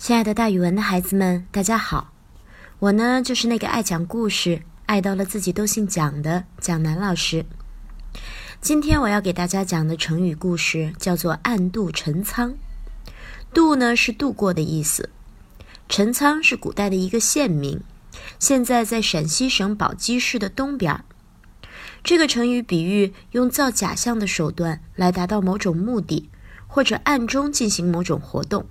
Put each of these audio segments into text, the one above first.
亲爱的，大语文的孩子们，大家好！我呢，就是那个爱讲故事、爱到了自己都姓蒋的蒋楠老师。今天我要给大家讲的成语故事叫做“暗度陈仓”。度呢是度过的意思，陈仓是古代的一个县名，现在在陕西省宝鸡市的东边。这个成语比喻用造假象的手段来达到某种目的，或者暗中进行某种活动。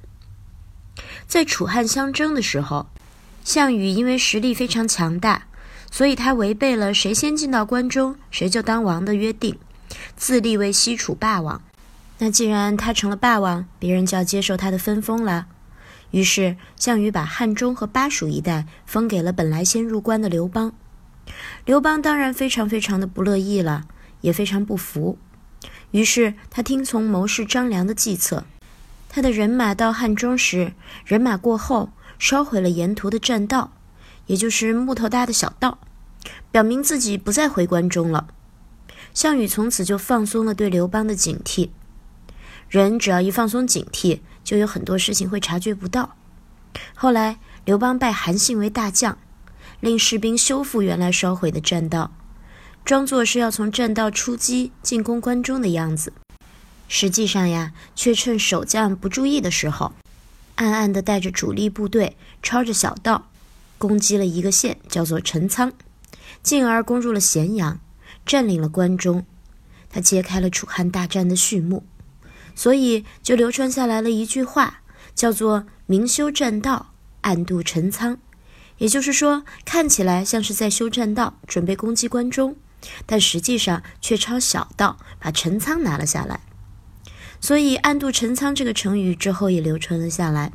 在楚汉相争的时候，项羽因为实力非常强大，所以他违背了谁先进到关中谁就当王的约定，自立为西楚霸王。那既然他成了霸王，别人就要接受他的分封了。于是项羽把汉中和巴蜀一带封给了本来先入关的刘邦。刘邦当然非常非常的不乐意了，也非常不服。于是他听从谋士张良的计策。他的人马到汉中时，人马过后烧毁了沿途的栈道，也就是木头搭的小道，表明自己不再回关中了。项羽从此就放松了对刘邦的警惕。人只要一放松警惕，就有很多事情会察觉不到。后来刘邦拜韩信为大将，令士兵修复原来烧毁的栈道，装作是要从栈道出击进攻关中的样子。实际上呀，却趁守将不注意的时候，暗暗地带着主力部队，抄着小道，攻击了一个县，叫做陈仓，进而攻入了咸阳，占领了关中。他揭开了楚汉大战的序幕，所以就流传下来了一句话，叫做“明修栈道，暗度陈仓”。也就是说，看起来像是在修栈道，准备攻击关中，但实际上却抄小道，把陈仓拿了下来。所以“暗度陈仓”这个成语之后也流传了下来，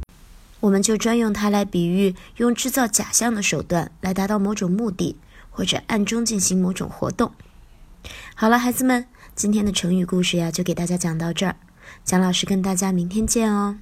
我们就专用它来比喻用制造假象的手段来达到某种目的，或者暗中进行某种活动。好了，孩子们，今天的成语故事呀，就给大家讲到这儿。蒋老师跟大家明天见哦。